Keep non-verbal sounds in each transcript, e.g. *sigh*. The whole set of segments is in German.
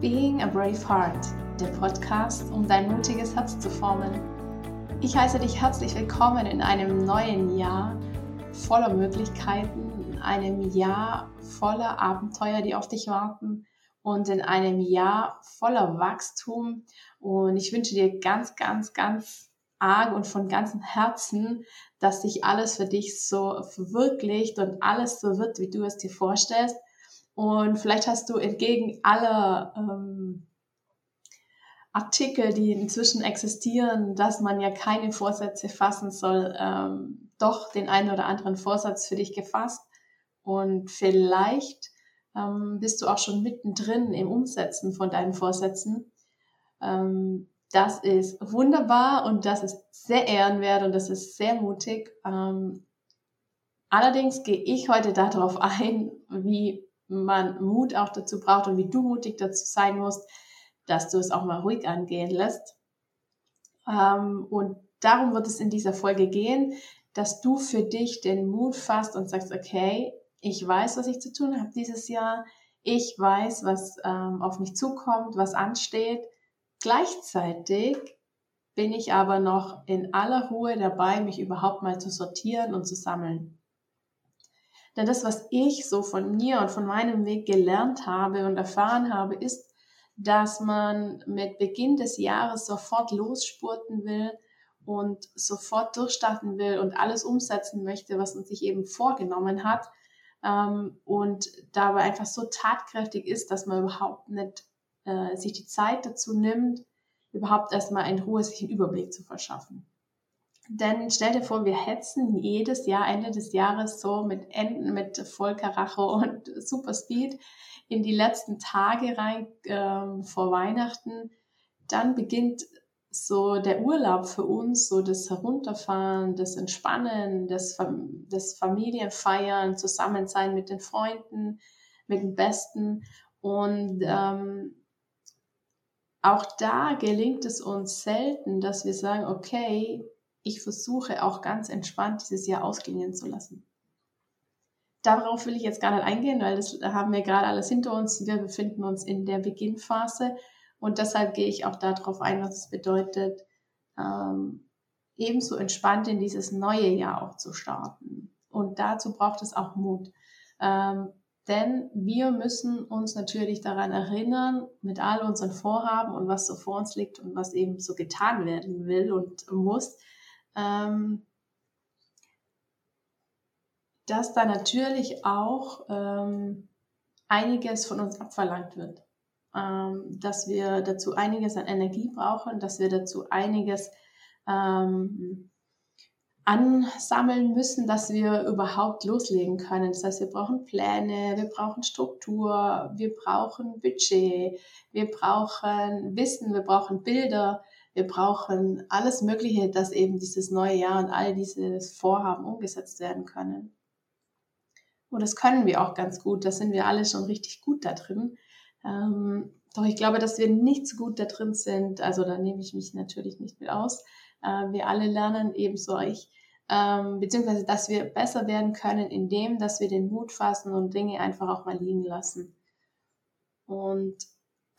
Being a Brave Heart, der Podcast, um dein mutiges Herz zu formen. Ich heiße dich herzlich willkommen in einem neuen Jahr voller Möglichkeiten, in einem Jahr voller Abenteuer, die auf dich warten und in einem Jahr voller Wachstum. Und ich wünsche dir ganz, ganz, ganz arg und von ganzem Herzen, dass sich alles für dich so verwirklicht und alles so wird, wie du es dir vorstellst und vielleicht hast du entgegen aller ähm, Artikel, die inzwischen existieren, dass man ja keine Vorsätze fassen soll, ähm, doch den einen oder anderen Vorsatz für dich gefasst. Und vielleicht ähm, bist du auch schon mittendrin im Umsetzen von deinen Vorsätzen. Ähm, das ist wunderbar und das ist sehr ehrenwert und das ist sehr mutig. Ähm, allerdings gehe ich heute darauf ein, wie man Mut auch dazu braucht und wie du mutig dazu sein musst, dass du es auch mal ruhig angehen lässt. Ähm, und darum wird es in dieser Folge gehen, dass du für dich den Mut fasst und sagst, okay, ich weiß, was ich zu tun habe dieses Jahr. Ich weiß, was ähm, auf mich zukommt, was ansteht. Gleichzeitig bin ich aber noch in aller Ruhe dabei, mich überhaupt mal zu sortieren und zu sammeln. Denn das, was ich so von mir und von meinem Weg gelernt habe und erfahren habe, ist, dass man mit Beginn des Jahres sofort losspurten will und sofort durchstarten will und alles umsetzen möchte, was man sich eben vorgenommen hat. Ähm, und dabei einfach so tatkräftig ist, dass man überhaupt nicht äh, sich die Zeit dazu nimmt, überhaupt erstmal in Ruhe einen Überblick zu verschaffen. Denn stell dir vor, wir hetzen jedes Jahr Ende des Jahres so mit Enden, mit Vollkaracho und *laughs* Super Speed in die letzten Tage rein äh, vor Weihnachten. Dann beginnt so der Urlaub für uns, so das Herunterfahren, das Entspannen, das, das Familienfeiern, Zusammensein mit den Freunden, mit den Besten. Und ähm, auch da gelingt es uns selten, dass wir sagen, okay, ich versuche auch ganz entspannt dieses Jahr ausklingen zu lassen. Darauf will ich jetzt gar nicht eingehen, weil das haben wir gerade alles hinter uns. Wir befinden uns in der Beginnphase und deshalb gehe ich auch darauf ein, was es bedeutet, ähm, ebenso entspannt in dieses neue Jahr auch zu starten. Und dazu braucht es auch Mut. Ähm, denn wir müssen uns natürlich daran erinnern, mit all unseren Vorhaben und was so vor uns liegt und was eben so getan werden will und muss, ähm, dass da natürlich auch ähm, einiges von uns abverlangt wird. Ähm, dass wir dazu einiges an Energie brauchen, dass wir dazu einiges ähm, ansammeln müssen, dass wir überhaupt loslegen können. Das heißt, wir brauchen Pläne, wir brauchen Struktur, wir brauchen Budget, wir brauchen Wissen, wir brauchen Bilder, wir brauchen alles Mögliche, dass eben dieses neue Jahr und all diese Vorhaben umgesetzt werden können. Und das können wir auch ganz gut. Da sind wir alle schon richtig gut da drin. Ähm, doch ich glaube, dass wir nicht so gut da drin sind. Also da nehme ich mich natürlich nicht mit aus. Äh, wir alle lernen ebenso ich, ähm, beziehungsweise dass wir besser werden können, indem, dass wir den Mut fassen und Dinge einfach auch mal liegen lassen. Und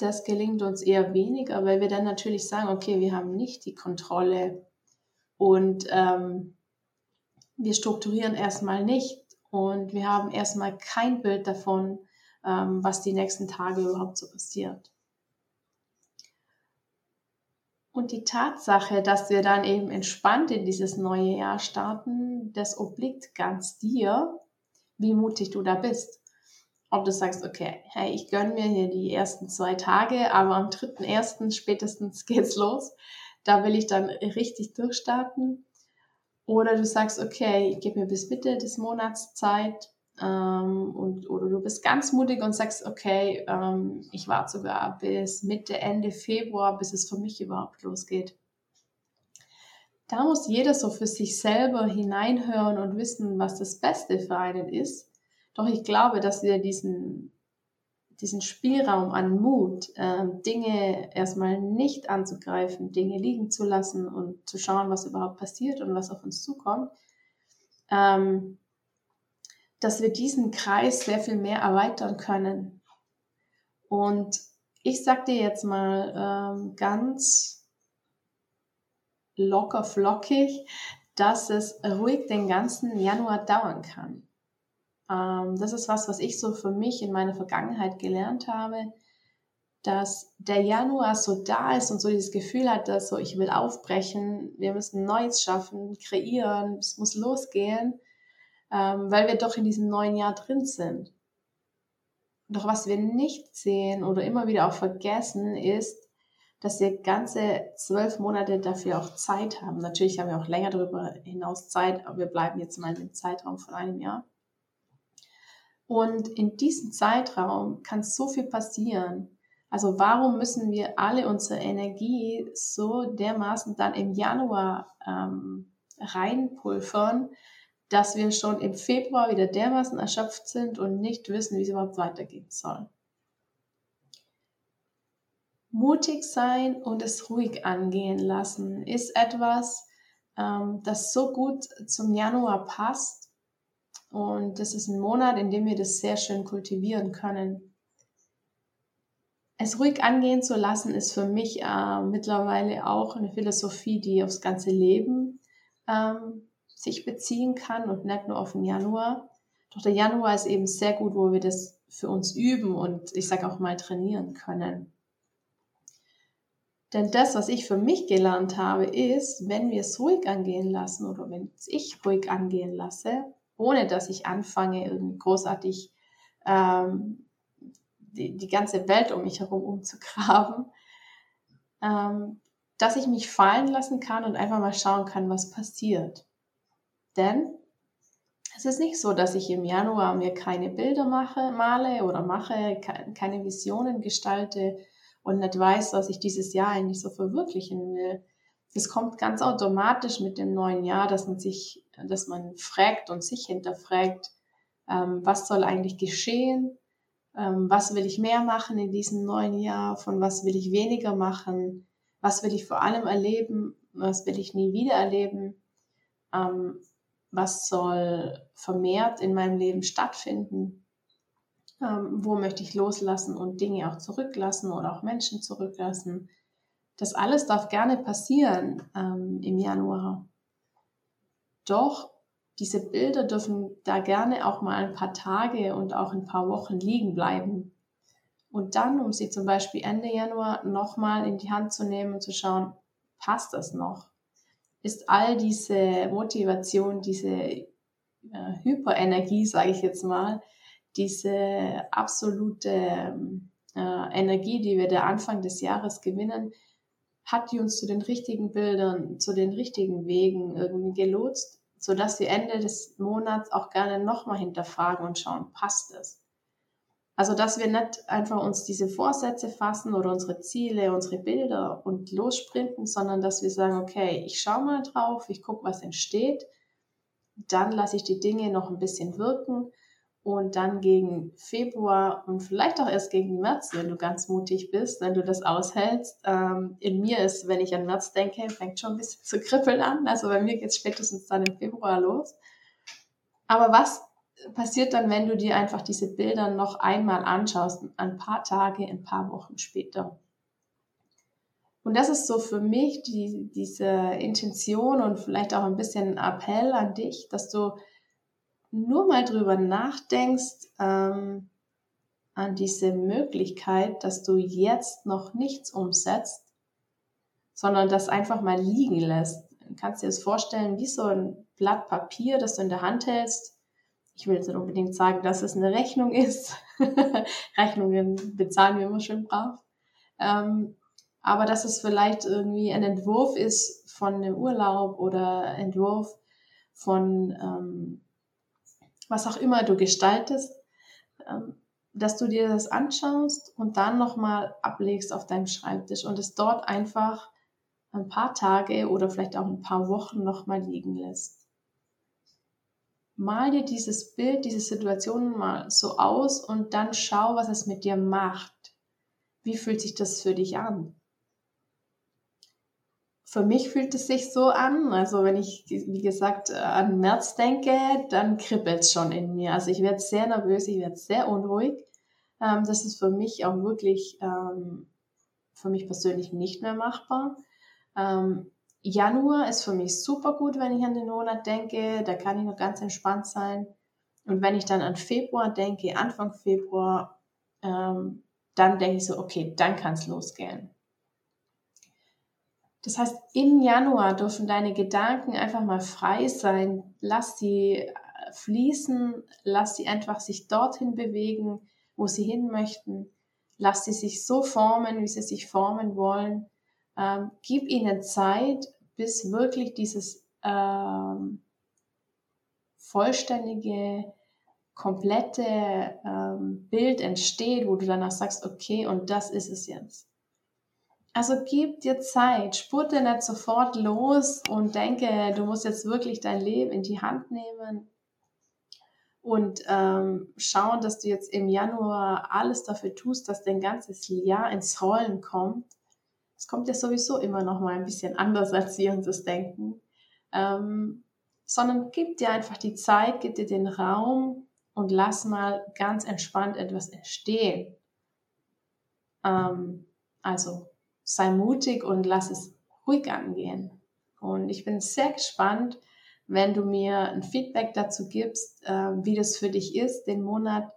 das gelingt uns eher weniger, weil wir dann natürlich sagen, okay, wir haben nicht die Kontrolle und ähm, wir strukturieren erstmal nicht und wir haben erstmal kein Bild davon, ähm, was die nächsten Tage überhaupt so passiert. Und die Tatsache, dass wir dann eben entspannt in dieses neue Jahr starten, das obliegt ganz dir, wie mutig du da bist ob du sagst, okay, hey, ich gönne mir hier die ersten zwei Tage, aber am dritten, ersten spätestens *laughs* geht's los. Da will ich dann richtig durchstarten. Oder du sagst, okay, ich gebe mir bis Mitte des Monats Zeit. Ähm, und, oder du bist ganz mutig und sagst, okay, ähm, ich warte sogar bis Mitte, Ende Februar, bis es für mich überhaupt losgeht. Da muss jeder so für sich selber hineinhören und wissen, was das Beste für einen ist. Doch ich glaube, dass wir diesen, diesen Spielraum an Mut, äh, Dinge erstmal nicht anzugreifen, Dinge liegen zu lassen und zu schauen, was überhaupt passiert und was auf uns zukommt, ähm, dass wir diesen Kreis sehr viel mehr erweitern können. Und ich sag dir jetzt mal ähm, ganz locker flockig, dass es ruhig den ganzen Januar dauern kann. Ähm, das ist was, was ich so für mich in meiner Vergangenheit gelernt habe, dass der Januar so da ist und so dieses Gefühl hat, dass so ich will aufbrechen, wir müssen Neues schaffen, kreieren, es muss losgehen, ähm, weil wir doch in diesem neuen Jahr drin sind. Doch was wir nicht sehen oder immer wieder auch vergessen, ist, dass wir ganze zwölf Monate dafür auch Zeit haben. Natürlich haben wir auch länger darüber hinaus Zeit, aber wir bleiben jetzt mal im Zeitraum von einem Jahr. Und in diesem Zeitraum kann so viel passieren. Also warum müssen wir alle unsere Energie so dermaßen dann im Januar ähm, reinpulvern, dass wir schon im Februar wieder dermaßen erschöpft sind und nicht wissen, wie es überhaupt weitergehen soll. Mutig sein und es ruhig angehen lassen ist etwas, ähm, das so gut zum Januar passt. Und das ist ein Monat, in dem wir das sehr schön kultivieren können. Es ruhig angehen zu lassen ist für mich äh, mittlerweile auch eine Philosophie, die aufs ganze Leben ähm, sich beziehen kann und nicht nur auf den Januar. Doch der Januar ist eben sehr gut, wo wir das für uns üben und ich sage auch mal trainieren können. Denn das, was ich für mich gelernt habe, ist, wenn wir es ruhig angehen lassen oder wenn ich ruhig angehen lasse, ohne dass ich anfange, irgendwie großartig ähm, die, die ganze Welt um mich herum umzugraben, ähm, dass ich mich fallen lassen kann und einfach mal schauen kann, was passiert. Denn es ist nicht so, dass ich im Januar mir keine Bilder mache, male oder mache, keine Visionen gestalte und nicht weiß, was ich dieses Jahr eigentlich so verwirklichen will. Es kommt ganz automatisch mit dem neuen Jahr, dass man sich, dass man fragt und sich hinterfragt, ähm, was soll eigentlich geschehen? Ähm, was will ich mehr machen in diesem neuen Jahr? Von was will ich weniger machen? Was will ich vor allem erleben? Was will ich nie wieder erleben? Ähm, was soll vermehrt in meinem Leben stattfinden, ähm, wo möchte ich loslassen und Dinge auch zurücklassen oder auch Menschen zurücklassen. Das alles darf gerne passieren ähm, im Januar. Doch diese Bilder dürfen da gerne auch mal ein paar Tage und auch ein paar Wochen liegen bleiben. Und dann, um sie zum Beispiel Ende Januar nochmal in die Hand zu nehmen und zu schauen, passt das noch? ist all diese Motivation, diese äh, Hyperenergie, sage ich jetzt mal, diese absolute äh, Energie, die wir der Anfang des Jahres gewinnen, hat die uns zu den richtigen Bildern, zu den richtigen Wegen irgendwie gelotst, sodass wir Ende des Monats auch gerne nochmal hinterfragen und schauen, passt es? Also, dass wir nicht einfach uns diese Vorsätze fassen oder unsere Ziele, unsere Bilder und lossprinten, sondern dass wir sagen, okay, ich schaue mal drauf, ich gucke, was entsteht, dann lasse ich die Dinge noch ein bisschen wirken und dann gegen Februar und vielleicht auch erst gegen März, wenn du ganz mutig bist, wenn du das aushältst. Ähm, in mir ist, wenn ich an März denke, fängt schon ein bisschen zu kribbeln an. Also bei mir geht es spätestens dann im Februar los. Aber was passiert dann, wenn du dir einfach diese Bilder noch einmal anschaust, ein paar Tage, ein paar Wochen später. Und das ist so für mich die, diese Intention und vielleicht auch ein bisschen Appell an dich, dass du nur mal drüber nachdenkst, ähm, an diese Möglichkeit, dass du jetzt noch nichts umsetzt, sondern das einfach mal liegen lässt. Du kannst dir das vorstellen wie so ein Blatt Papier, das du in der Hand hältst ich will jetzt nicht unbedingt sagen, dass es eine Rechnung ist. *laughs* Rechnungen bezahlen wir immer schön brav. Ähm, aber dass es vielleicht irgendwie ein Entwurf ist von einem Urlaub oder Entwurf von ähm, was auch immer du gestaltest, ähm, dass du dir das anschaust und dann nochmal ablegst auf deinem Schreibtisch und es dort einfach ein paar Tage oder vielleicht auch ein paar Wochen nochmal liegen lässt mal dir dieses Bild, diese Situation mal so aus und dann schau, was es mit dir macht. Wie fühlt sich das für dich an? Für mich fühlt es sich so an, also wenn ich, wie gesagt, an März denke, dann kribbelt es schon in mir. Also ich werde sehr nervös, ich werde sehr unruhig. Ähm, das ist für mich auch wirklich, ähm, für mich persönlich nicht mehr machbar. Ähm, Januar ist für mich super gut, wenn ich an den Monat denke. Da kann ich noch ganz entspannt sein. Und wenn ich dann an Februar denke, Anfang Februar, ähm, dann denke ich so, okay, dann kann es losgehen. Das heißt, im Januar dürfen deine Gedanken einfach mal frei sein. Lass sie äh, fließen, lass sie einfach sich dorthin bewegen, wo sie hin möchten. Lass sie sich so formen, wie sie sich formen wollen. Ähm, gib ihnen Zeit, bis wirklich dieses ähm, vollständige, komplette ähm, Bild entsteht, wo du danach sagst, okay, und das ist es jetzt. Also gib dir Zeit, spurte nicht sofort los und denke, du musst jetzt wirklich dein Leben in die Hand nehmen und ähm, schauen, dass du jetzt im Januar alles dafür tust, dass dein ganzes Jahr ins Rollen kommt. Es kommt ja sowieso immer noch mal ein bisschen anders, *laughs* als wir uns das denken. Ähm, sondern gib dir einfach die Zeit, gib dir den Raum und lass mal ganz entspannt etwas entstehen. Ähm, also sei mutig und lass es ruhig angehen. Und ich bin sehr gespannt, wenn du mir ein Feedback dazu gibst, äh, wie das für dich ist, den Monat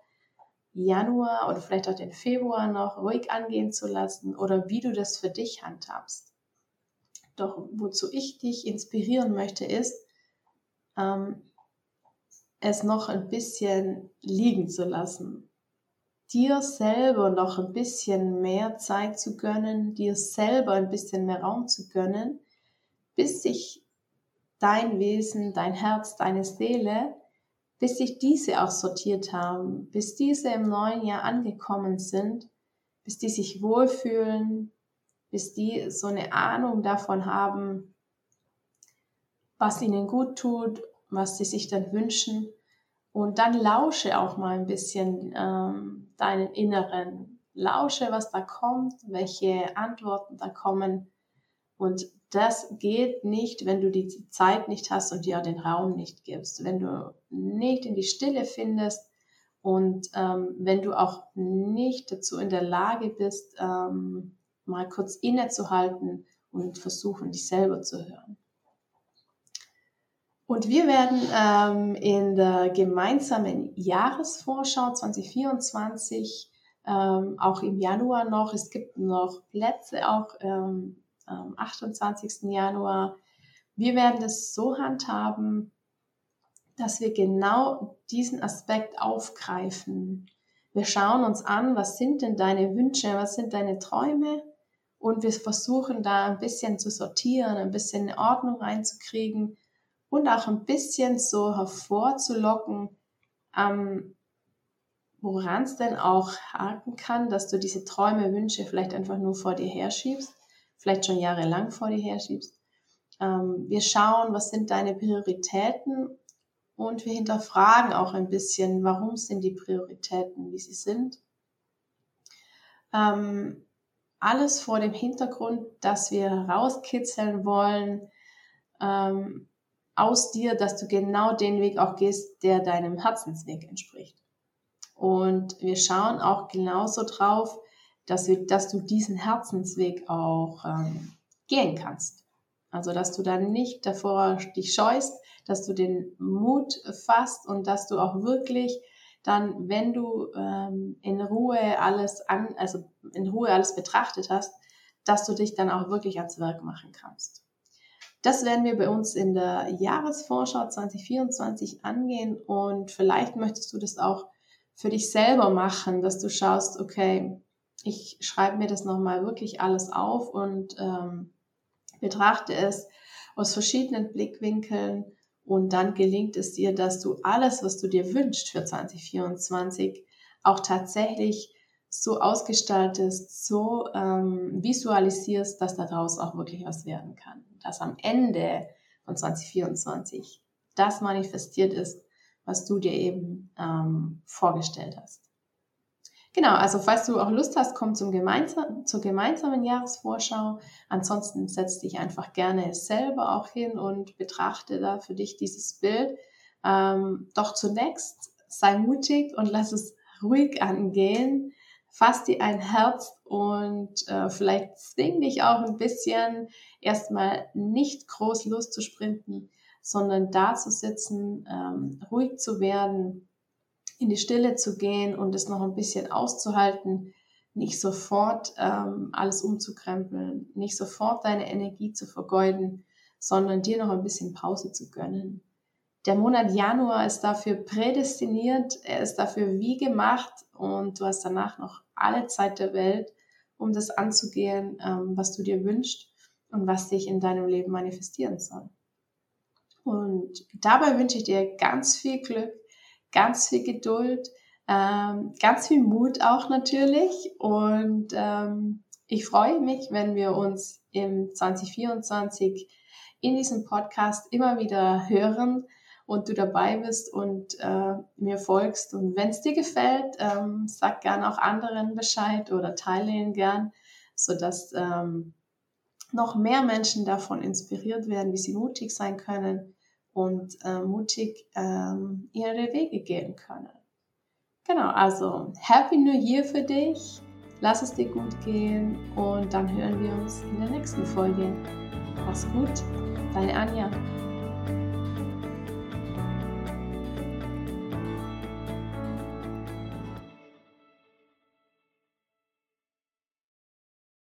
Januar oder vielleicht auch den Februar noch ruhig angehen zu lassen oder wie du das für dich handhabst. Doch wozu ich dich inspirieren möchte, ist, ähm, es noch ein bisschen liegen zu lassen dir selber noch ein bisschen mehr Zeit zu gönnen, dir selber ein bisschen mehr Raum zu gönnen, bis sich dein Wesen, dein Herz, deine Seele, bis sich diese auch sortiert haben, bis diese im neuen Jahr angekommen sind, bis die sich wohlfühlen, bis die so eine Ahnung davon haben, was ihnen gut tut, was sie sich dann wünschen und dann lausche auch mal ein bisschen ähm, deinen Inneren. Lausche, was da kommt, welche Antworten da kommen. Und das geht nicht, wenn du die Zeit nicht hast und dir den Raum nicht gibst. Wenn du nicht in die Stille findest und ähm, wenn du auch nicht dazu in der Lage bist, ähm, mal kurz innezuhalten und versuchen, dich selber zu hören. Und wir werden ähm, in der gemeinsamen Jahresvorschau 2024, ähm, auch im Januar noch, es gibt noch Plätze auch ähm, am 28. Januar. Wir werden es so handhaben, dass wir genau diesen Aspekt aufgreifen. Wir schauen uns an, was sind denn deine Wünsche, was sind deine Träume und wir versuchen da ein bisschen zu sortieren, ein bisschen Ordnung reinzukriegen und auch ein bisschen so hervorzulocken, ähm, woran es denn auch haken kann, dass du diese Träume, Wünsche vielleicht einfach nur vor dir herschiebst, vielleicht schon jahrelang vor dir herschiebst. Ähm, wir schauen, was sind deine Prioritäten und wir hinterfragen auch ein bisschen, warum sind die Prioritäten, wie sie sind. Ähm, alles vor dem Hintergrund, dass wir rauskitzeln wollen, ähm, aus dir, dass du genau den Weg auch gehst, der deinem Herzensweg entspricht. Und wir schauen auch genauso drauf, dass, wir, dass du diesen Herzensweg auch ähm, gehen kannst. Also, dass du dann nicht davor dich scheust, dass du den Mut fasst und dass du auch wirklich dann, wenn du ähm, in Ruhe alles an, also in Ruhe alles betrachtet hast, dass du dich dann auch wirklich ans Werk machen kannst. Das werden wir bei uns in der Jahresvorschau 2024 angehen und vielleicht möchtest du das auch für dich selber machen, dass du schaust, okay, ich schreibe mir das nochmal wirklich alles auf und ähm, betrachte es aus verschiedenen Blickwinkeln und dann gelingt es dir, dass du alles, was du dir wünschst für 2024, auch tatsächlich so ausgestaltest, so ähm, visualisierst, dass daraus auch wirklich was werden kann. Dass am Ende von 2024 das manifestiert ist, was du dir eben ähm, vorgestellt hast. Genau, also falls du auch Lust hast, komm zum gemeinsam, zur gemeinsamen Jahresvorschau. Ansonsten setz dich einfach gerne selber auch hin und betrachte da für dich dieses Bild. Ähm, doch zunächst sei mutig und lass es ruhig angehen. Fass dir ein Herz und äh, vielleicht zwing dich auch ein bisschen erstmal nicht groß loszusprinten, sondern da zu sitzen, ähm, ruhig zu werden, in die Stille zu gehen und es noch ein bisschen auszuhalten, nicht sofort ähm, alles umzukrempeln, nicht sofort deine Energie zu vergeuden, sondern dir noch ein bisschen Pause zu gönnen. Der Monat Januar ist dafür prädestiniert, er ist dafür wie gemacht und du hast danach noch alle Zeit der Welt, um das anzugehen, ähm, was du dir wünschst und was dich in deinem Leben manifestieren soll. Und dabei wünsche ich dir ganz viel Glück, ganz viel Geduld, ähm, ganz viel Mut auch natürlich. Und ähm, ich freue mich, wenn wir uns im 2024 in diesem Podcast immer wieder hören und du dabei bist und äh, mir folgst. Und wenn es dir gefällt, ähm, sag gern auch anderen Bescheid oder teile ihn gern, sodass ähm, noch mehr Menschen davon inspiriert werden, wie sie mutig sein können und äh, mutig ähm, ihre Wege gehen können. Genau, also Happy New Year für dich. Lass es dir gut gehen und dann hören wir uns in der nächsten Folge. Mach's gut, deine Anja.